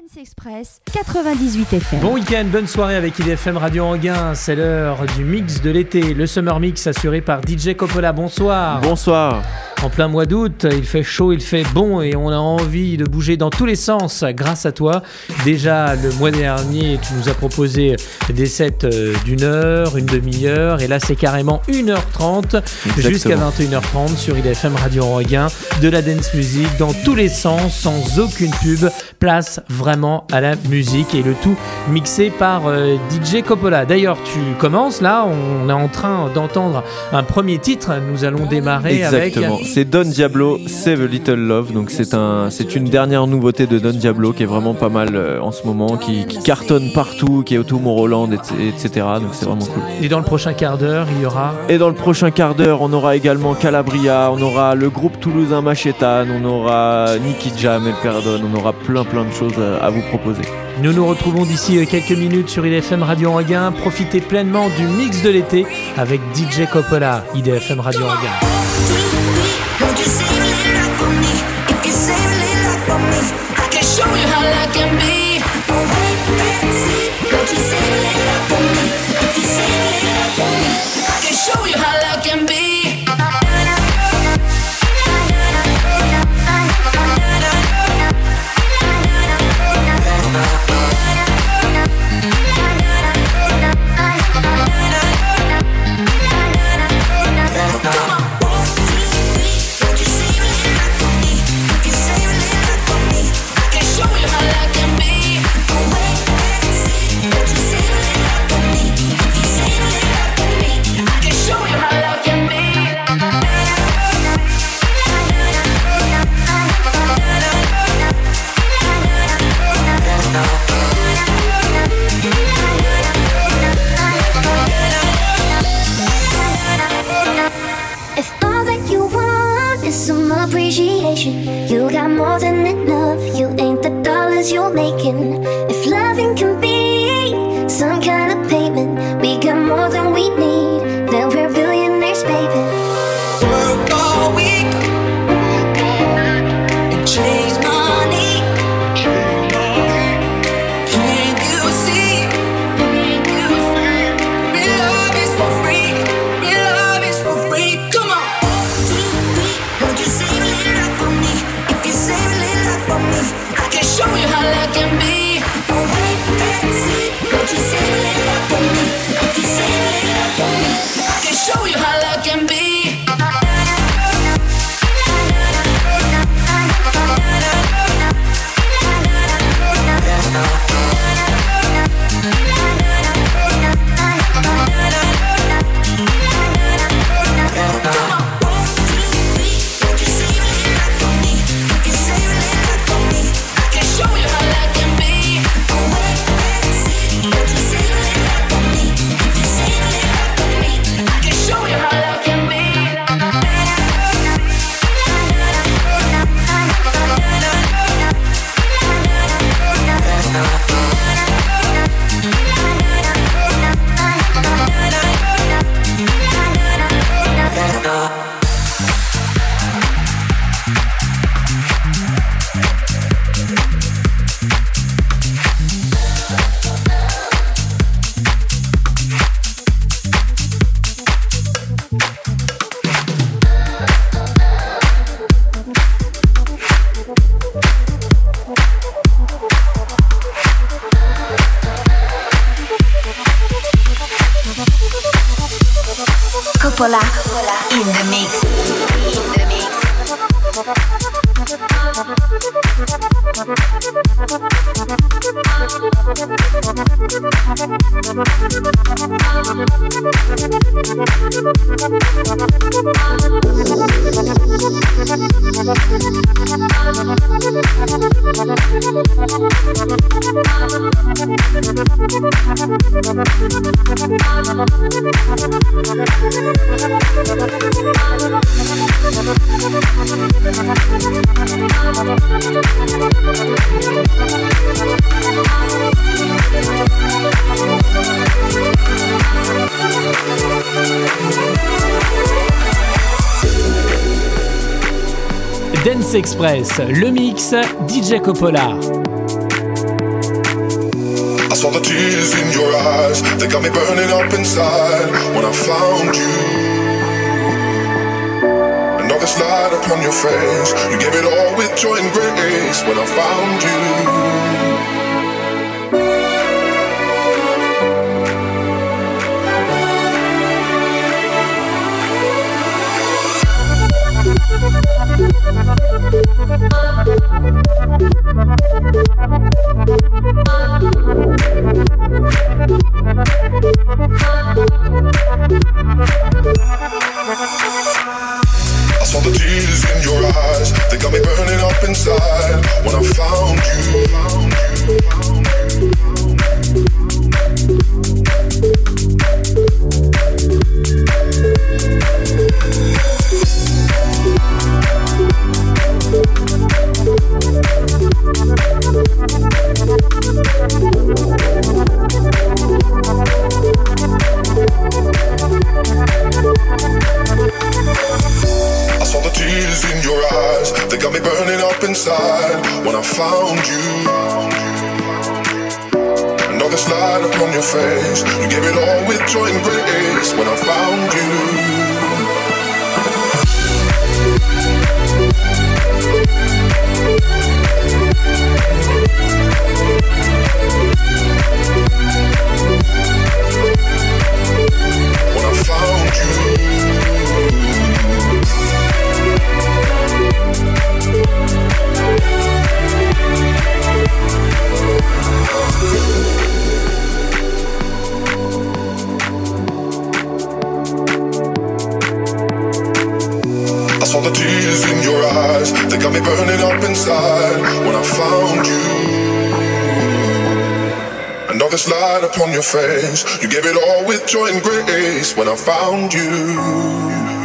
Dance Express 98 FM. Bon week-end, bonne soirée avec IDFM Radio Anguin. C'est l'heure du mix de l'été, le Summer Mix assuré par DJ Coppola. Bonsoir. Bonsoir. En plein mois d'août, il fait chaud, il fait bon et on a envie de bouger dans tous les sens grâce à toi. Déjà le mois dernier, tu nous as proposé des sets euh, d'une heure, une demi-heure et là c'est carrément 1h30 jusqu'à 21h30 sur IDFM Radio Anguin. De la dance music dans tous les sens, sans aucune pub. Place vraiment à la musique et le tout mixé par euh, DJ Coppola. D'ailleurs, tu commences là, on est en train d'entendre un premier titre. Nous allons démarrer Exactement. avec. C'est Don Diablo, Save a Little Love. Donc c'est un, c'est une dernière nouveauté de Don Diablo qui est vraiment pas mal euh, en ce moment, qui, qui cartonne partout, qui est au Tomorrowland, etc. Donc c'est vraiment cool. Et dans le prochain quart d'heure, il y aura? Et dans le prochain quart d'heure, on aura également Calabria, on aura le groupe toulousain Machetan, on aura Nicky Jam, El Perdon, on aura plein plein de choses à, à vous proposer. Nous nous retrouvons d'ici euh, quelques minutes sur IDFM Radio Anguin. Profitez pleinement du mix de l'été avec DJ Coppola, IDFM Radio Anguin. DJ Coppola. inside when I found you. face. You gave it all with joy and grace when I found you.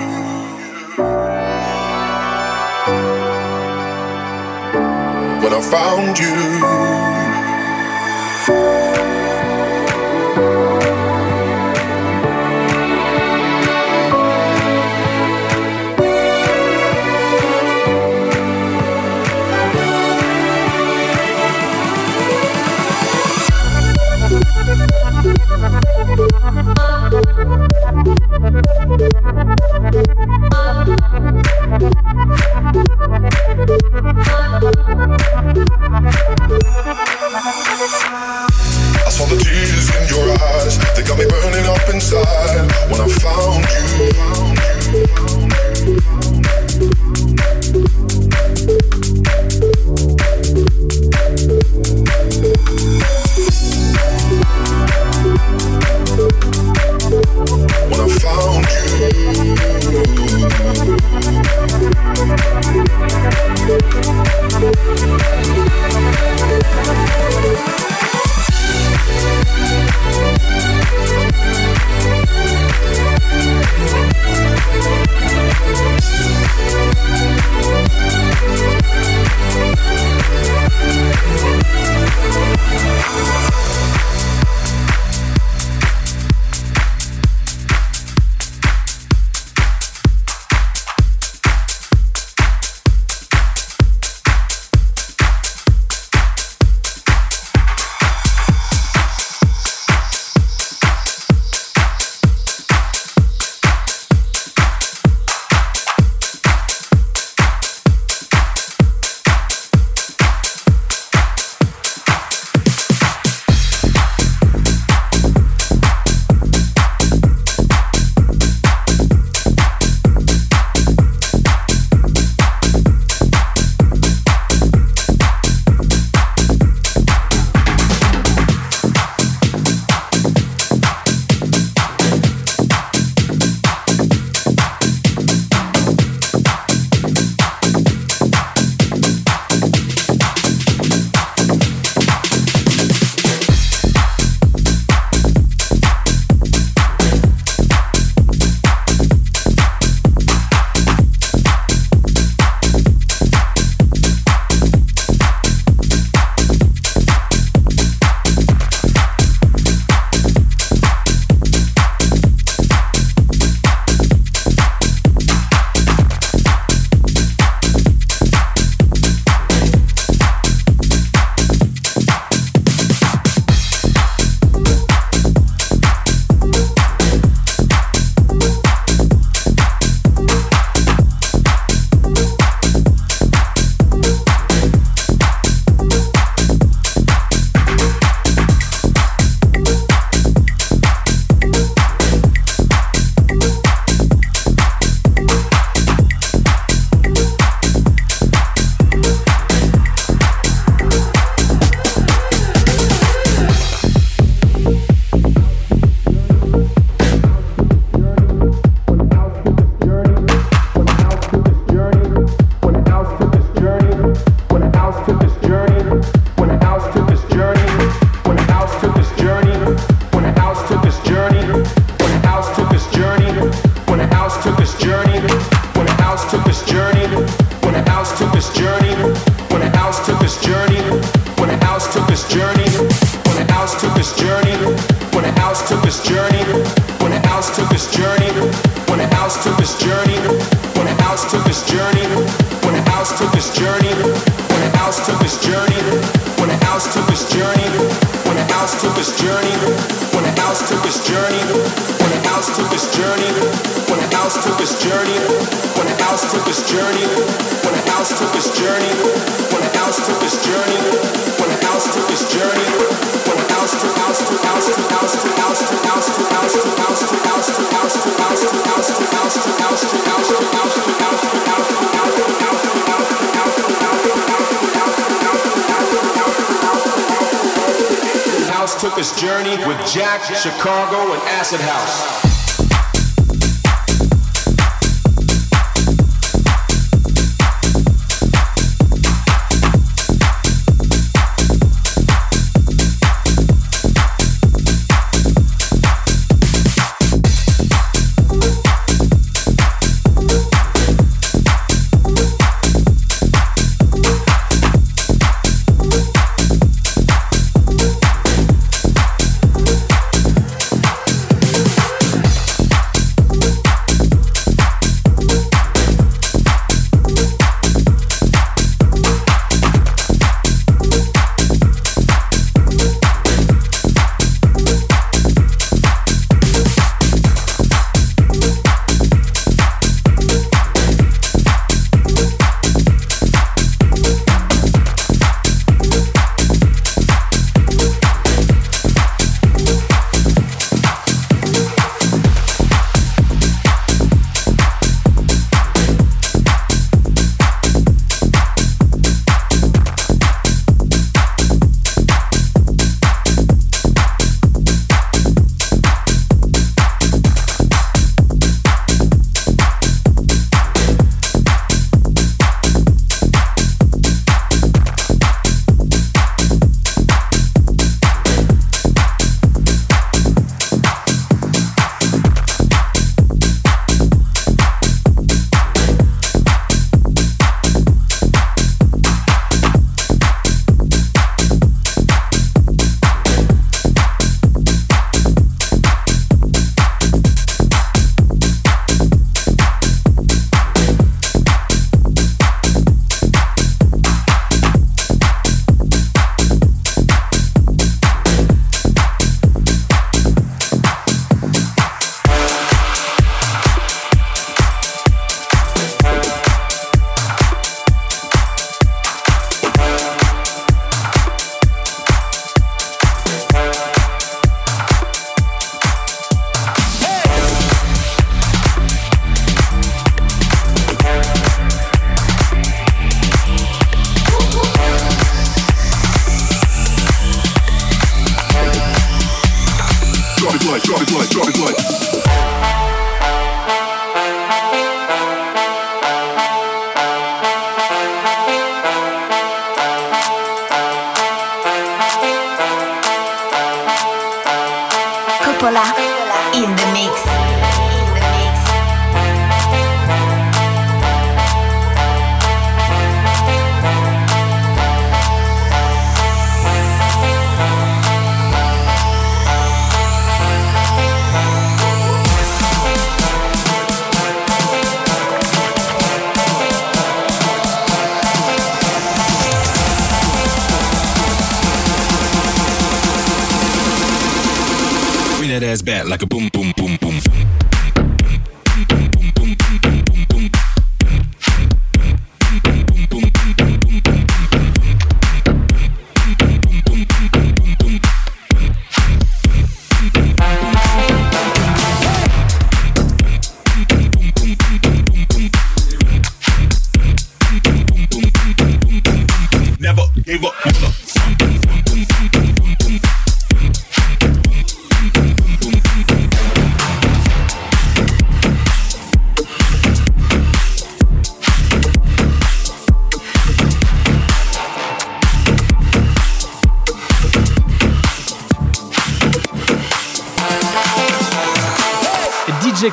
Its journey, when the house took its journey, when the house took its journey, when the house took its journey, when the house took its journey, when the house took its journey, when the house took its journey, when the house took its journey, when the house took house to house to house to house to house to house to house to house to house to house to house to house to house to house to house to house to House took its journey with Jack, Chicago, and Acid House.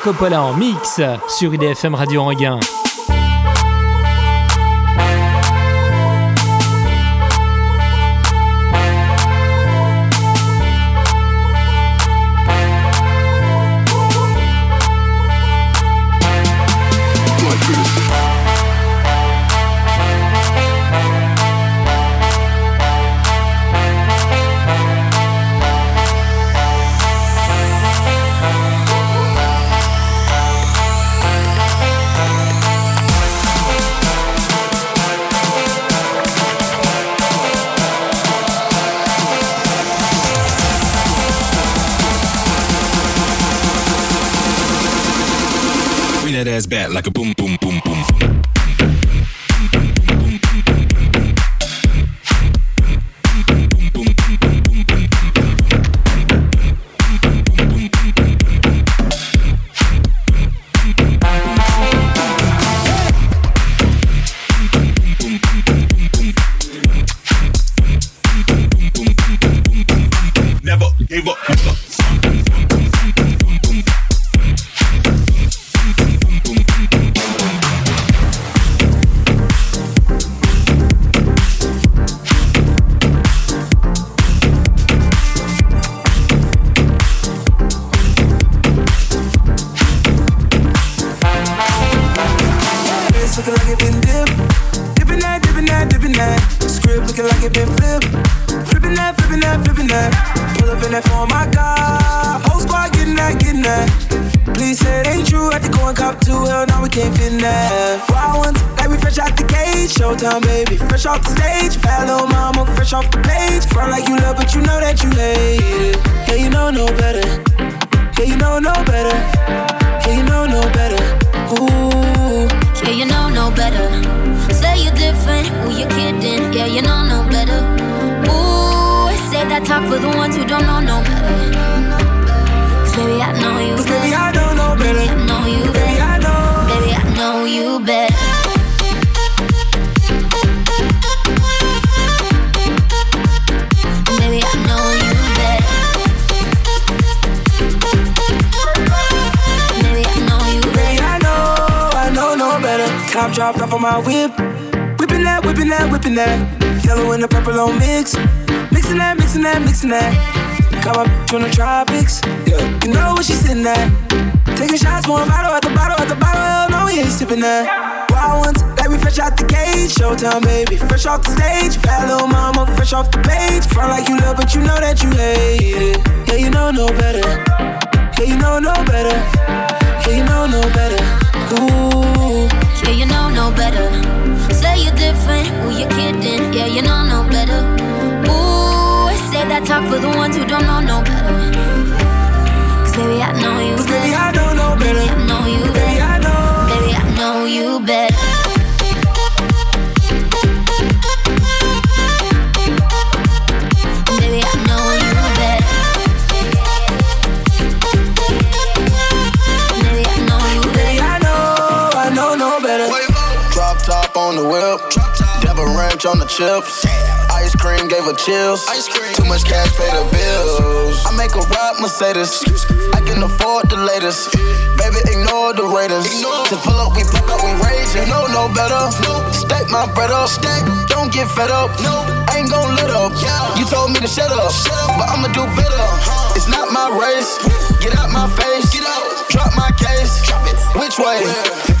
Coppola en mix sur IDFM Radio Anguin. chips. Ice cream gave her chills. Ice cream. Too much cash pay the bills. I make a ride Mercedes. I can afford the latest. Baby, ignore the Raiders. To pull up, we fuck up we rage. You know no better. Stack my bread up. Stack. Don't get fed up. No. Ain't gon' let up. You told me to shut up. But I'ma do better. It's not my race. Get out my face. Get out. Drop my case. Drop it. Which way? Yeah.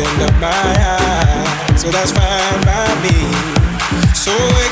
opened up my eyes, so that's fine by me. So.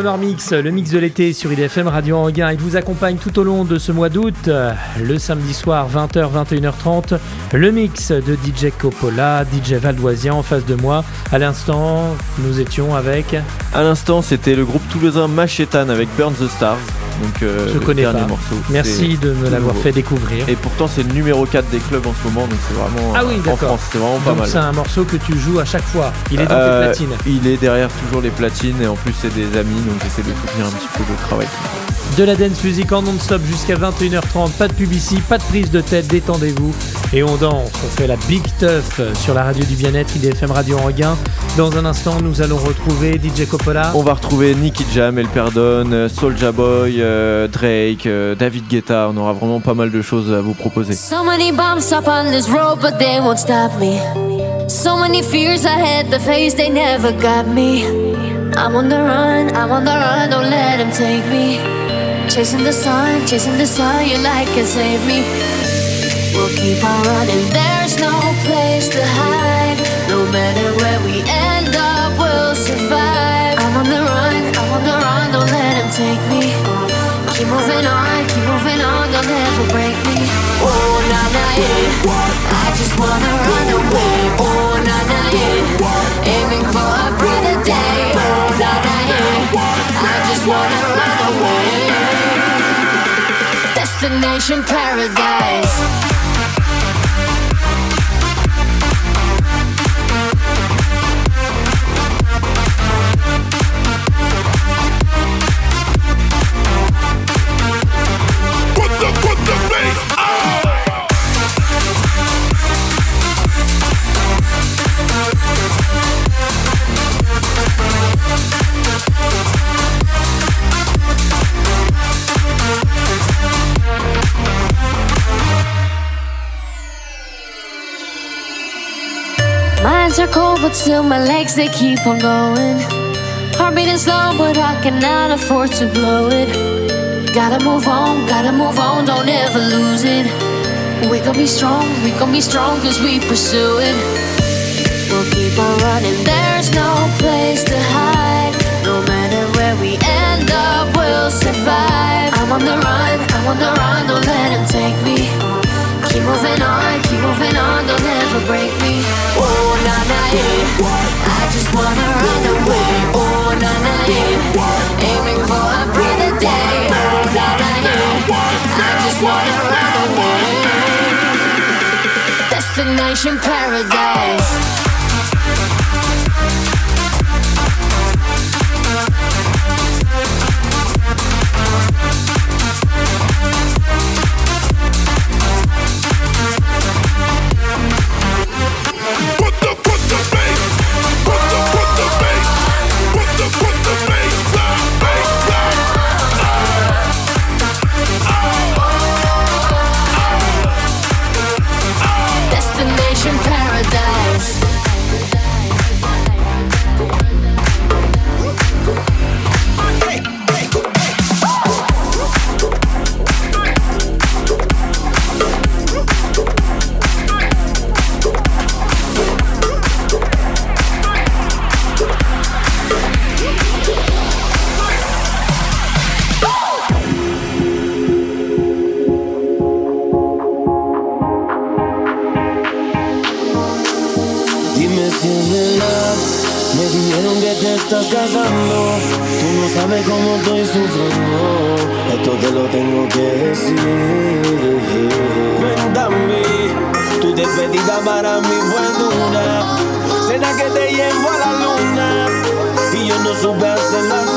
Le mix de l'été sur IDFM Radio Anguin, il vous accompagne tout au long de ce mois d'août, le samedi soir 20h, 21h30, le mix de DJ Coppola, DJ Valdoisian en face de moi. À l'instant, nous étions avec... À l'instant, c'était le groupe toulousain Machetan avec Burn the Stars. Donc, euh, Je connais pas. morceau. Merci de me l'avoir fait découvrir. Et pourtant, c'est le numéro 4 des clubs en ce moment, donc c'est vraiment Ah oui, euh, en. France, c'est vraiment pas Donc mal. c'est un morceau que tu joues à chaque fois. Il est dans Euh, tes platines. Il est derrière toujours les platines et en plus c'est des amis donc j'essaie de soutenir un petit peu le travail. De la dance music en non-stop jusqu'à 21h30. Pas de publicité, pas de prise de tête, détendez-vous. Et on danse, on fait la Big Tough sur la radio du bien-être, IDFM Radio Anguin. Dans un instant, nous allons retrouver DJ Coppola. On va retrouver Nicky Jam, El Perdon, euh, Soulja Boy, euh, Drake, euh, David Guetta, on aura vraiment pas mal de choses à vous proposer. So many bumps up on this road, but they won't stop me. So many fears I had to face, they never got me. I'm on the run, I'm on the run, don't let them take me. Chasing the sun, chasing the sun, your light can save me. We'll keep on running, there's no place to hide. No matter where we end up, we'll survive. I'm on the run, I'm on the run, don't let him take me. Keep moving on, keep moving on, don't ever break me. Oh, na na, yeah. I just wanna run away. Oh, na na, yeah. Aiming for a brighter day. Oh, na na, yeah. I just wanna Destination paradise. Cold, but still my legs they keep on going. Heart beating slow, but I cannot afford to blow it. Gotta move on, gotta move on, don't ever lose it. We gon' be strong, we gon' be strong, cause we pursue it. We'll keep on running, there's no place to hide. No matter where we end up, we'll survive. I'm on the run, I'm on the run, don't let him take me. Keep moving on, keep moving on, don't ever break me. Oh, na na, yeah. I just wanna run away. Oh, na na, yeah. Aiming for a brighter day. Oh, na na, yeah. I just wanna run away. Destination paradise. Casando. Tú no sabes cómo estoy sufriendo. Esto te lo tengo que decir. Cuéntame, tu despedida para mí fue dura. Cena que te llevo a la luna. Y yo no supe hacerlo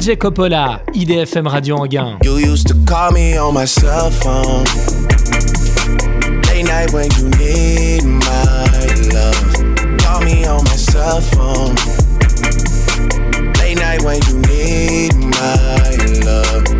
DJ Coppola, IDFM Radio Anguin. You used to call me on my cell phone. Late night when you need my love. Call me on my cell phone. Late night when you need my love.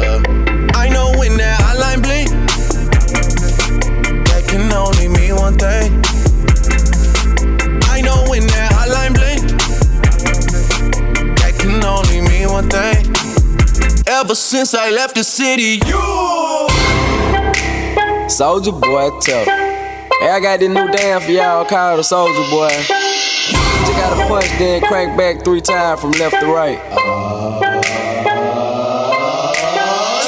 Ever since I left the city, you. Soldier boy, tough. Hey, I got this new dance for y'all called the Soldier Boy. Just gotta punch, then crank back three times from left to right.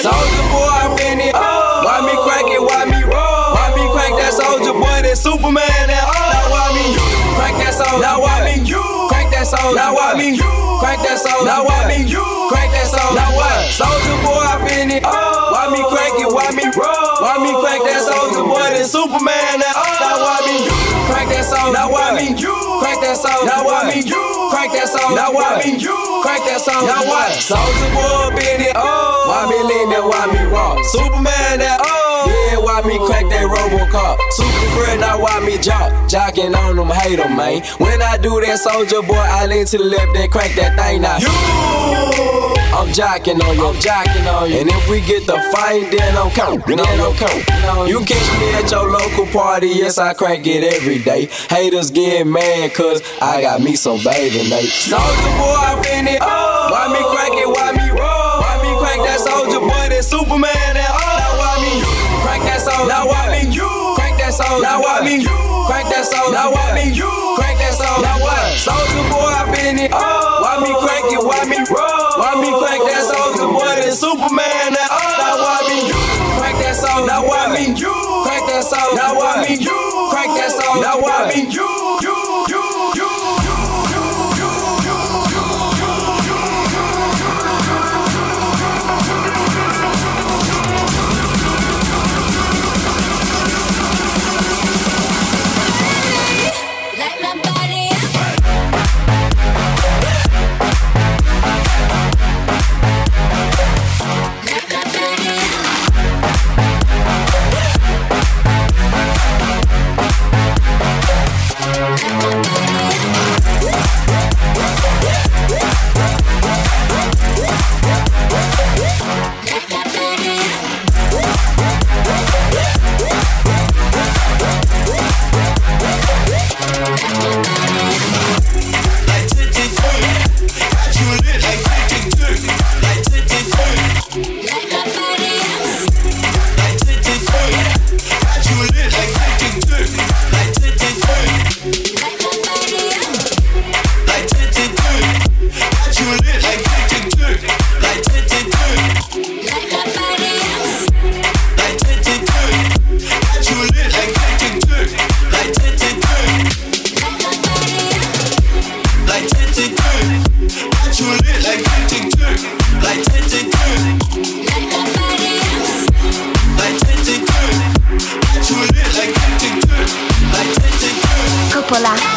Soldier boy, I'm in it. Why me crank it? Why me roll? Why me crank that soldier boy? That Superman? That now why me crank that soldier? Now why me crank that soldier? Now why me crank that soldier? Now why me crank that soldier? Now what? Soldier boy, I'm in oh. it. Why me crank it? Why me roll? Why me crank that soldier boy? That Superman? That oh. now why me crank that soldier? Now why me crank that soldier? Now why me crank that soldier? Now why me crank that soldier? Now what? Soldier boy, in it. Oh, why me lean that? Why me rock? Superman? That oh. Why me crack that RoboCop? Super friend, now why me jock? Jocking on them, hate 'em, man. When I do that, soldier boy, I lean to the left, then crack that thing now. You. I'm jocking on you, I'm jocking on you. And if we get the fight, then I'm counting, then I'm counting. You catch me at your local party, yes, I crank it every day. Haters get mad, cause I got me some Bathing Ape. Soldier boy, I'm in it. Why me crack it, why me roll? Why me crack that soldier boy, that Superman, that soldier? Now why me crank that soldier? Now why me crank that soldier? Now what? Soldier boy, I'm in it. Oh. Why me crank it, why me roll? Why me crank that soldier oh. boy, that Superman, that oh? Now why me crank that soldier? Now why me crank that soldier? Now why me crank that soldier? Now why me 过来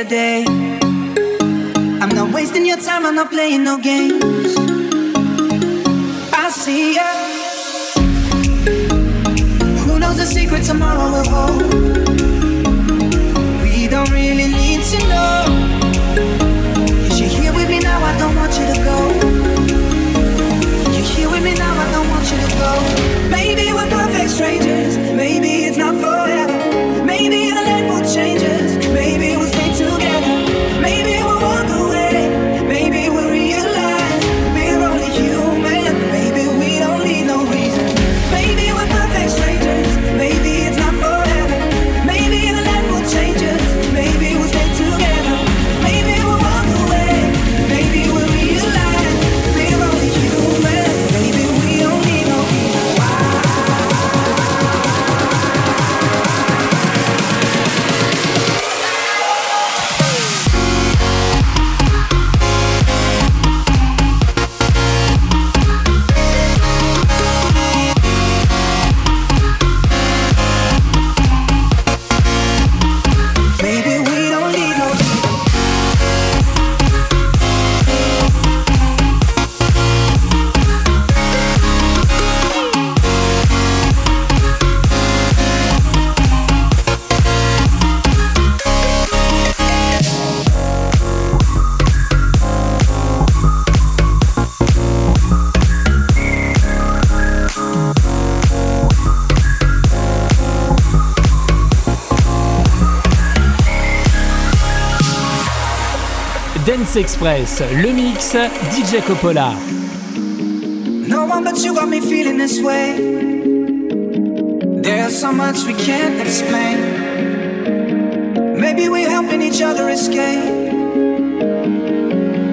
yesterday. I'm not wasting your time, I'm not playing no games. Dance Express, le mix DJ Coppola. No one but you got me feeling this way. There's so much we can't explain. Maybe we're helping each other escape.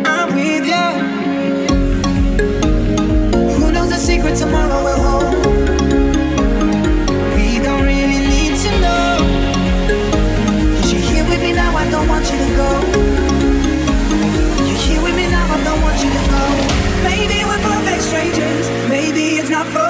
I'm with you. Who knows the secret tomorrow will hold? don't want you to go. not for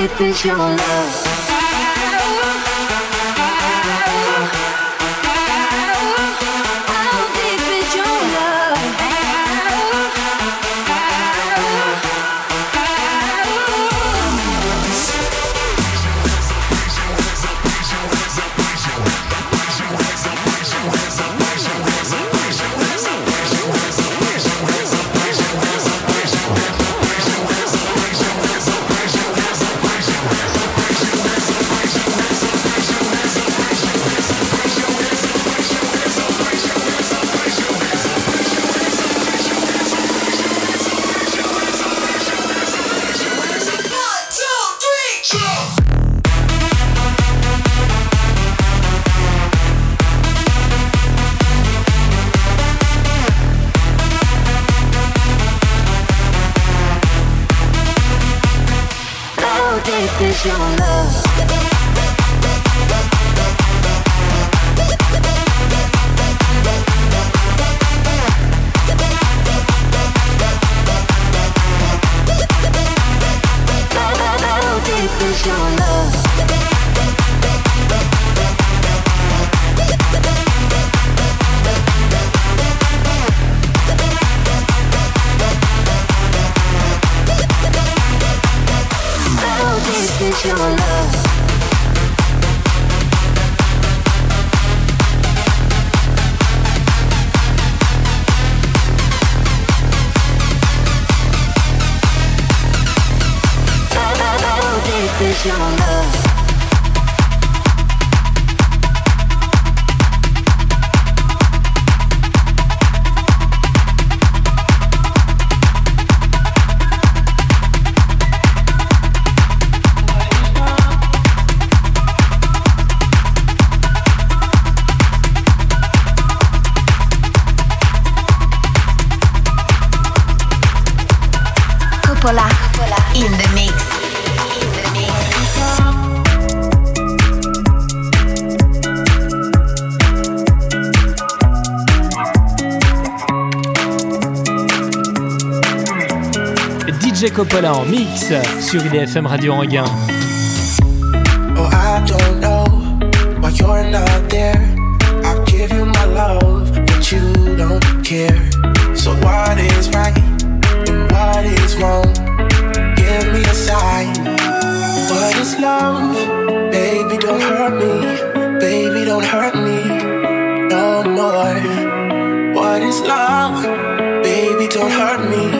Deep is your love? DJ en mix sur IDFM Radio Anguin. Oh, I don't know why you're not there. I'll give you my love, but you don't care. So what is right what is wrong? Give me a sign. What is love? Baby, don't hurt me. Baby, don't hurt me no more. What is love? Baby, don't hurt me.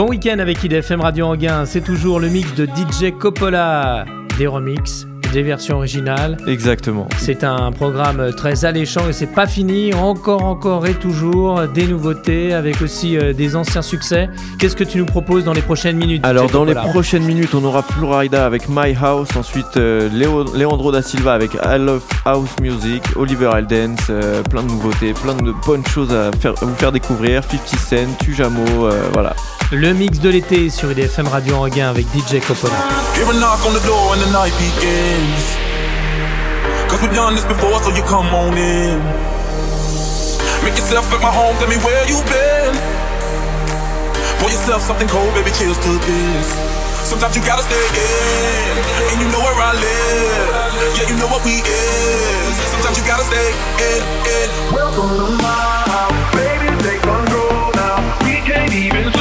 Bon week-end avec IDFM Radio Anguin, c'est toujours le mix de DJ Coppola, des remixes, des versions originales. Exactement. C'est un programme très alléchant et c'est pas fini, encore, encore et toujours des nouveautés avec aussi euh, des anciens succès. Qu'est-ce que tu nous proposes dans les prochaines minutes Alors dans les prochaines minutes, on aura Florida avec My House, ensuite euh, Léo- Leandro da Silva avec I Love House Music, Oliver Eldens, euh, plein de nouveautés, plein de bonnes choses à, faire, à vous faire découvrir, 50 Cent, Tujamo, euh, voilà. Le mix de l'été sur IDFM Radio Anguin avec DJ Coppola. Hear a knock on the door and the night begins. Cause we've done this before, so you come on in. Make yourself at my home, tell me where you been. Pour yourself something cold, baby, cheers to this. Sometimes you gotta stay in, and you know where I live. Yeah, you know what we is. Sometimes you gotta stay in, in. Welcome to my house, baby, take control now. We can't even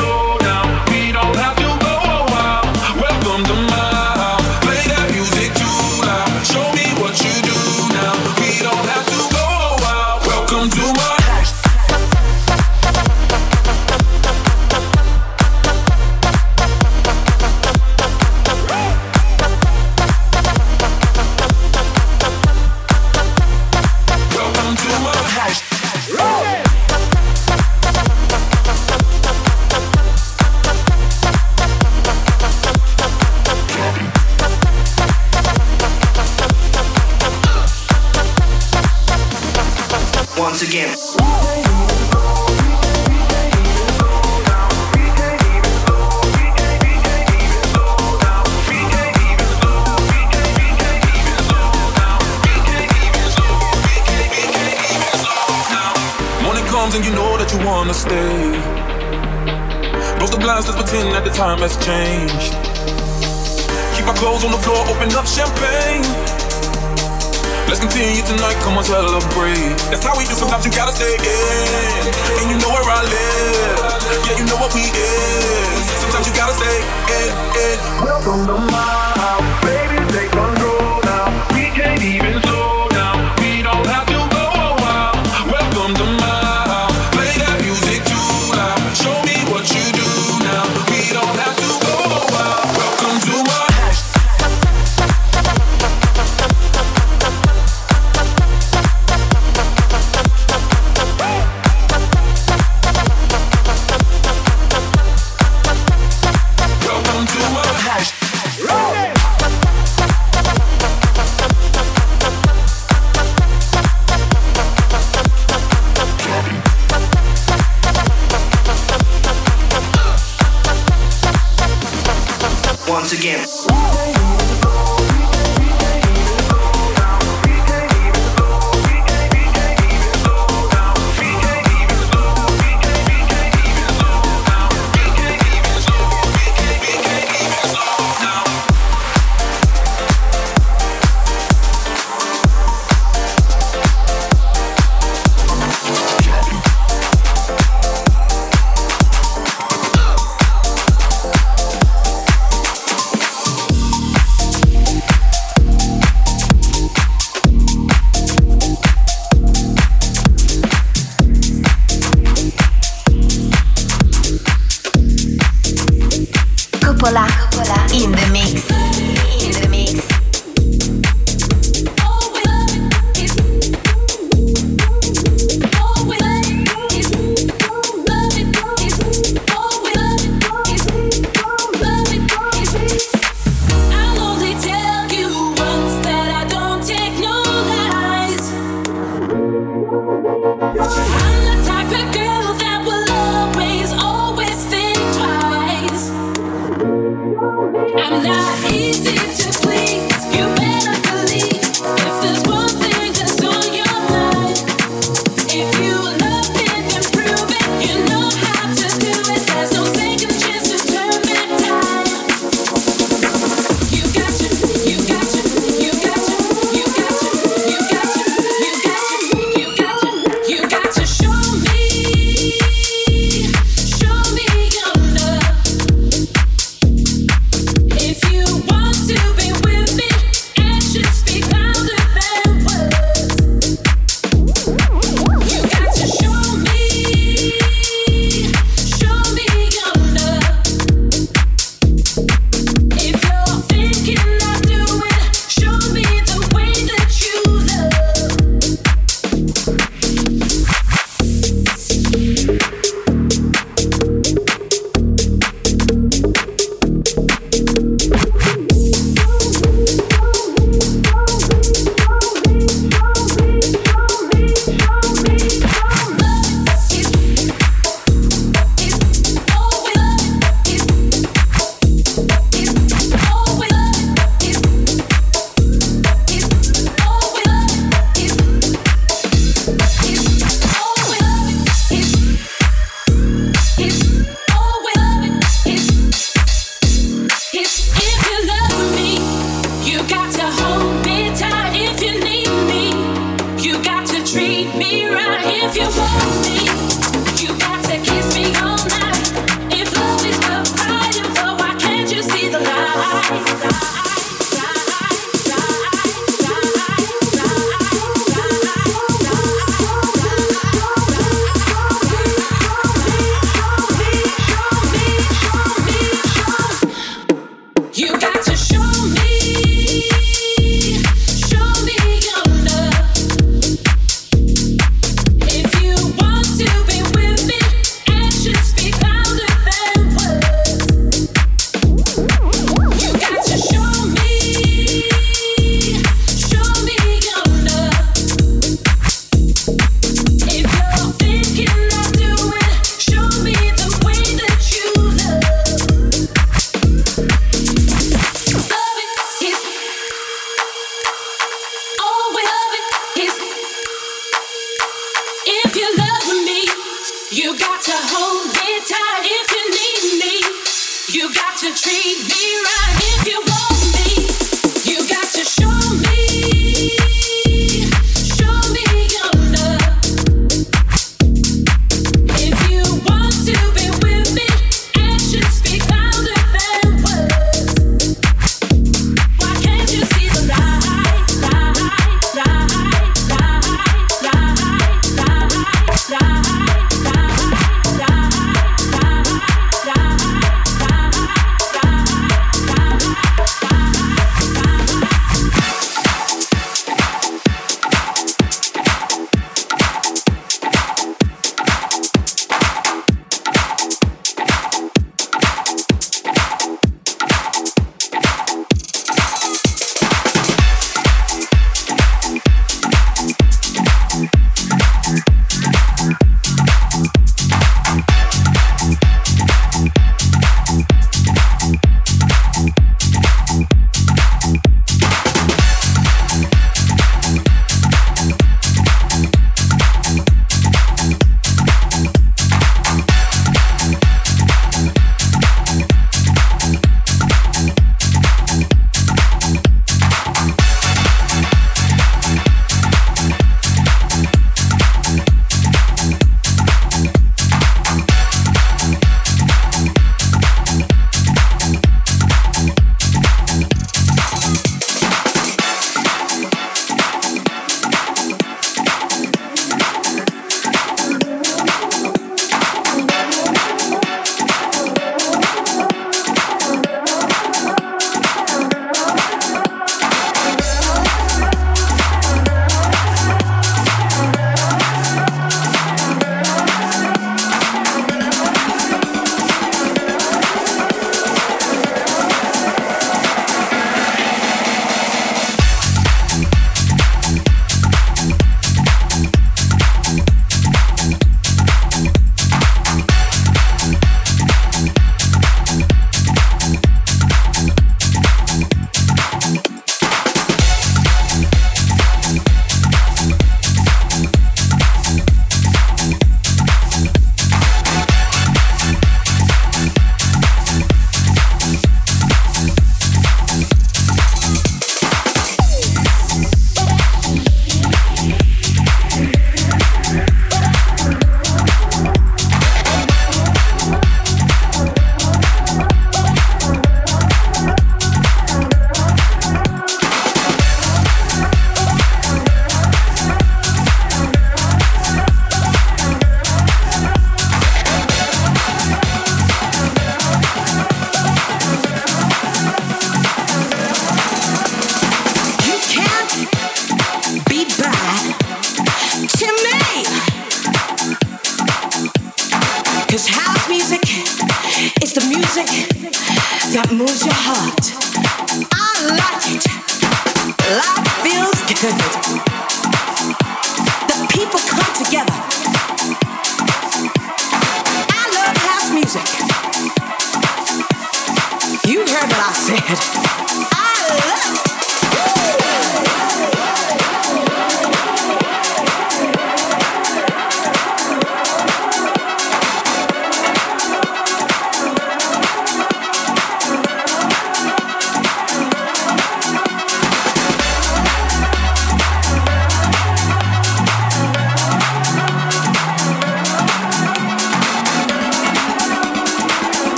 wanna stay. Close the blinds, let's pretend that the time has changed. Keep our clothes on the floor, open up champagne. Let's continue tonight, come on, celebrate. That's how we do, sometimes you gotta stay in. And you know where I live. Yeah, you know what we is. Sometimes you gotta stay in, in. Welcome to my house, baby, take control now. We can't even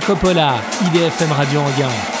Coppola, IDFM Radio Anguin.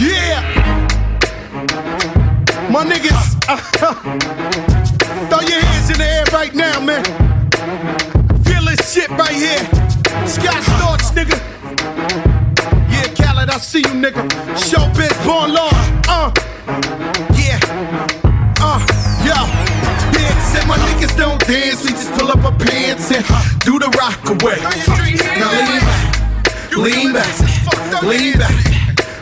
Yeah! My niggas, throw your hands in the air right now, man. Feel this shit right here. Scott Storch, nigga. Yeah, Khaled, I see you, nigga. Showbiz, born law. Uh, yeah. Uh, yo said my niggas don't dance, we just pull up our pants and do the rock away. Now lean back, lean back, lean back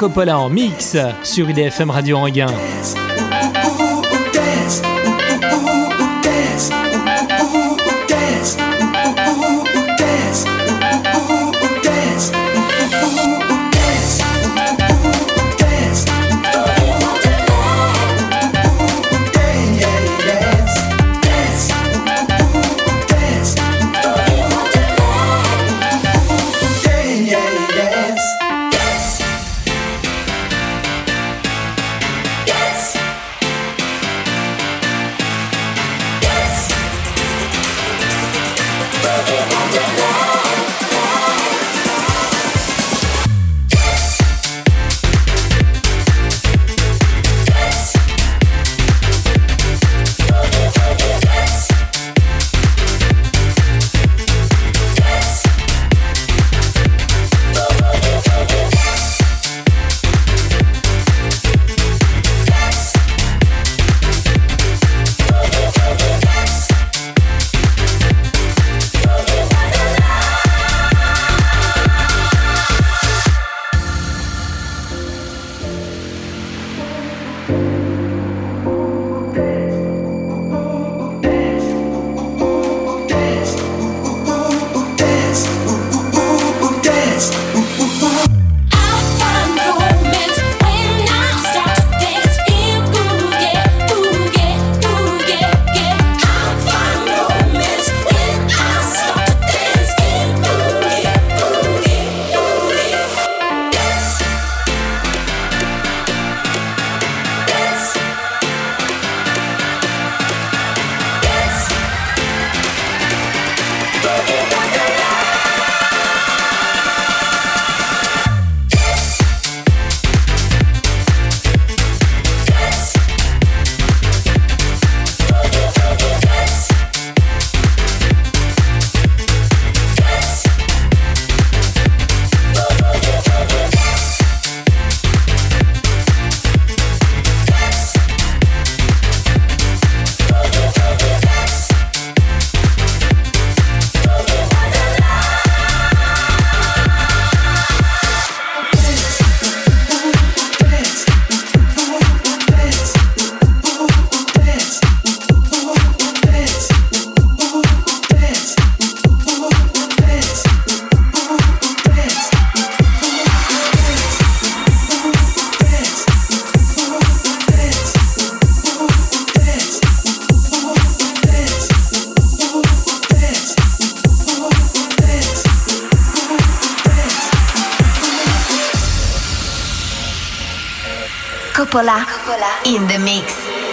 Coppola en mix sur IDFM Radio Anguin. Coppola. In the mix.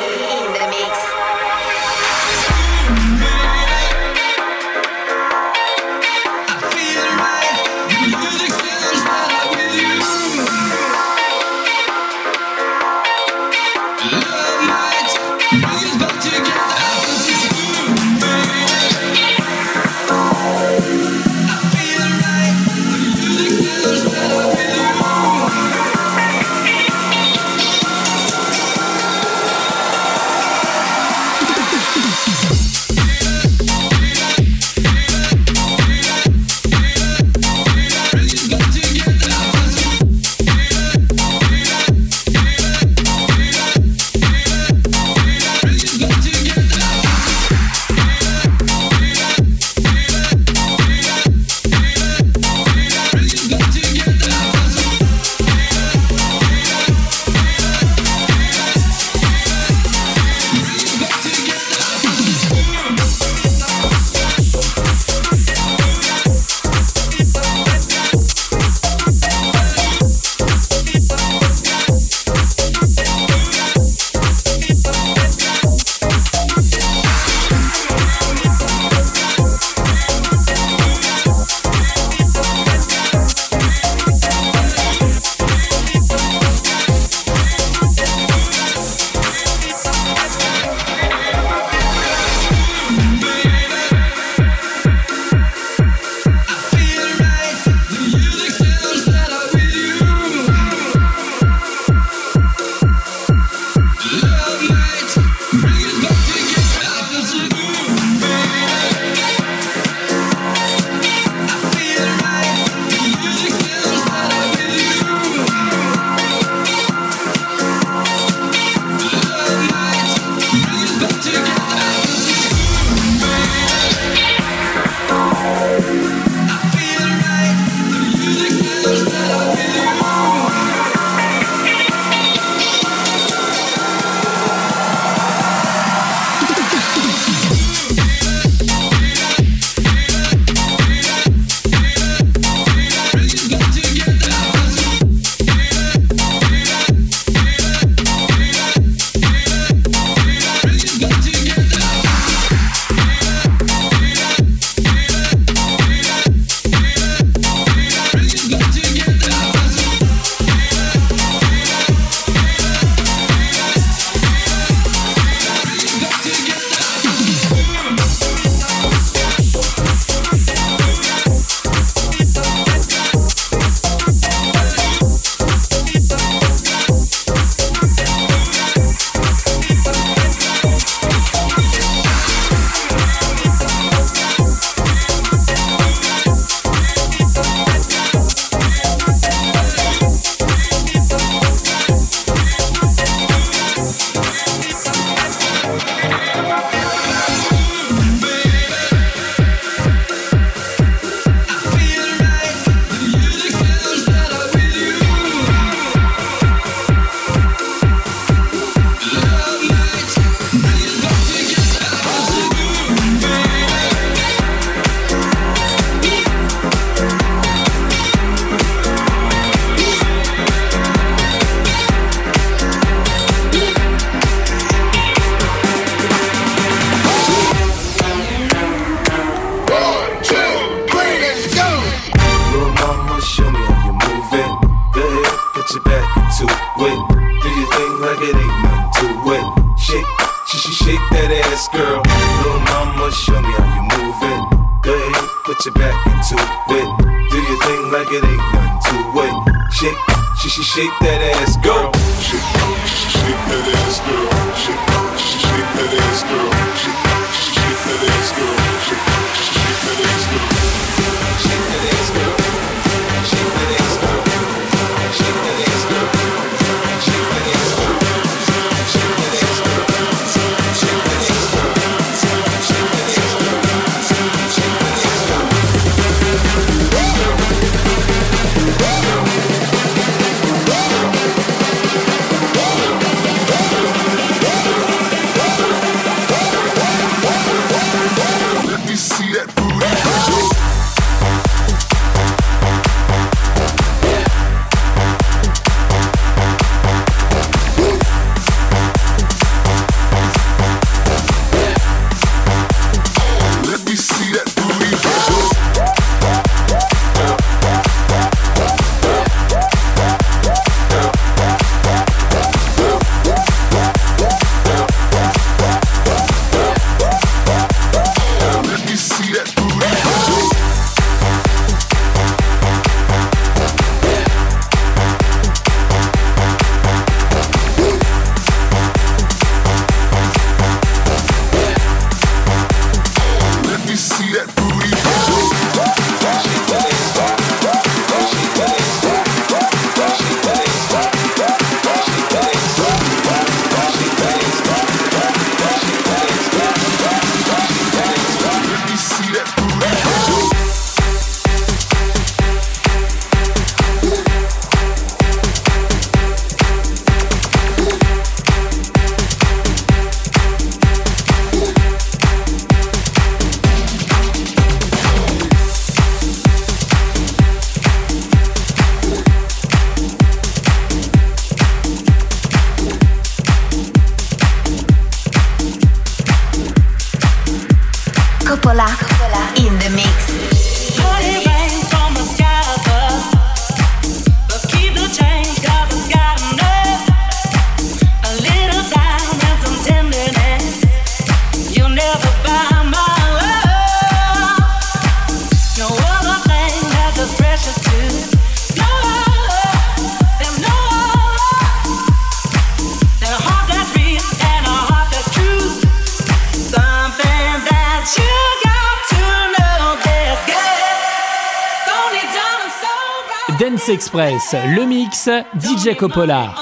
Express, le mix, DJ Coppola.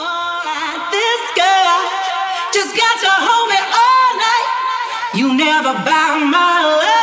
You never bound my love.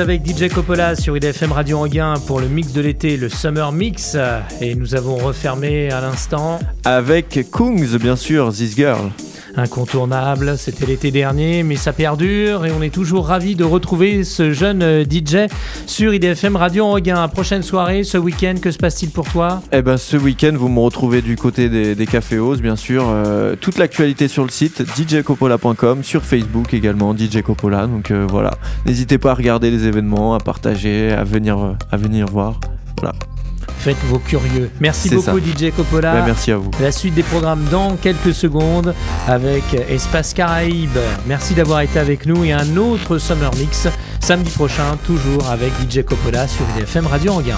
Avec DJ Coppola sur IDFM Radio Anguin pour le mix de l'été, le Summer Mix. Et nous avons refermé à l'instant. Avec Kungs, bien sûr, This Girl. Incontournable, c'était l'été dernier, mais ça perdure et on est toujours ravis de retrouver ce jeune euh, DJ sur IDFM Radio Anguin. Prochaine soirée, ce week-end, que se passe-t-il pour toi? Eh ben, ce week-end, vous me retrouvez du côté des, Ose, bien sûr. Euh, toute l'actualité sur le site djcoppola.com, sur Facebook également, DJ Coppola. Donc euh, voilà, n'hésitez pas à regarder les événements, à partager, à venir, à venir voir. Voilà. Faites vos curieux. Merci beaucoup ça. DJ Coppola. Merci à vous. La suite des programmes dans quelques secondes avec Espace Caraïbes. Merci d'avoir été avec nous et un autre Summer Mix samedi prochain, toujours avec DJ Coppola sur IDFM Radio Anguin.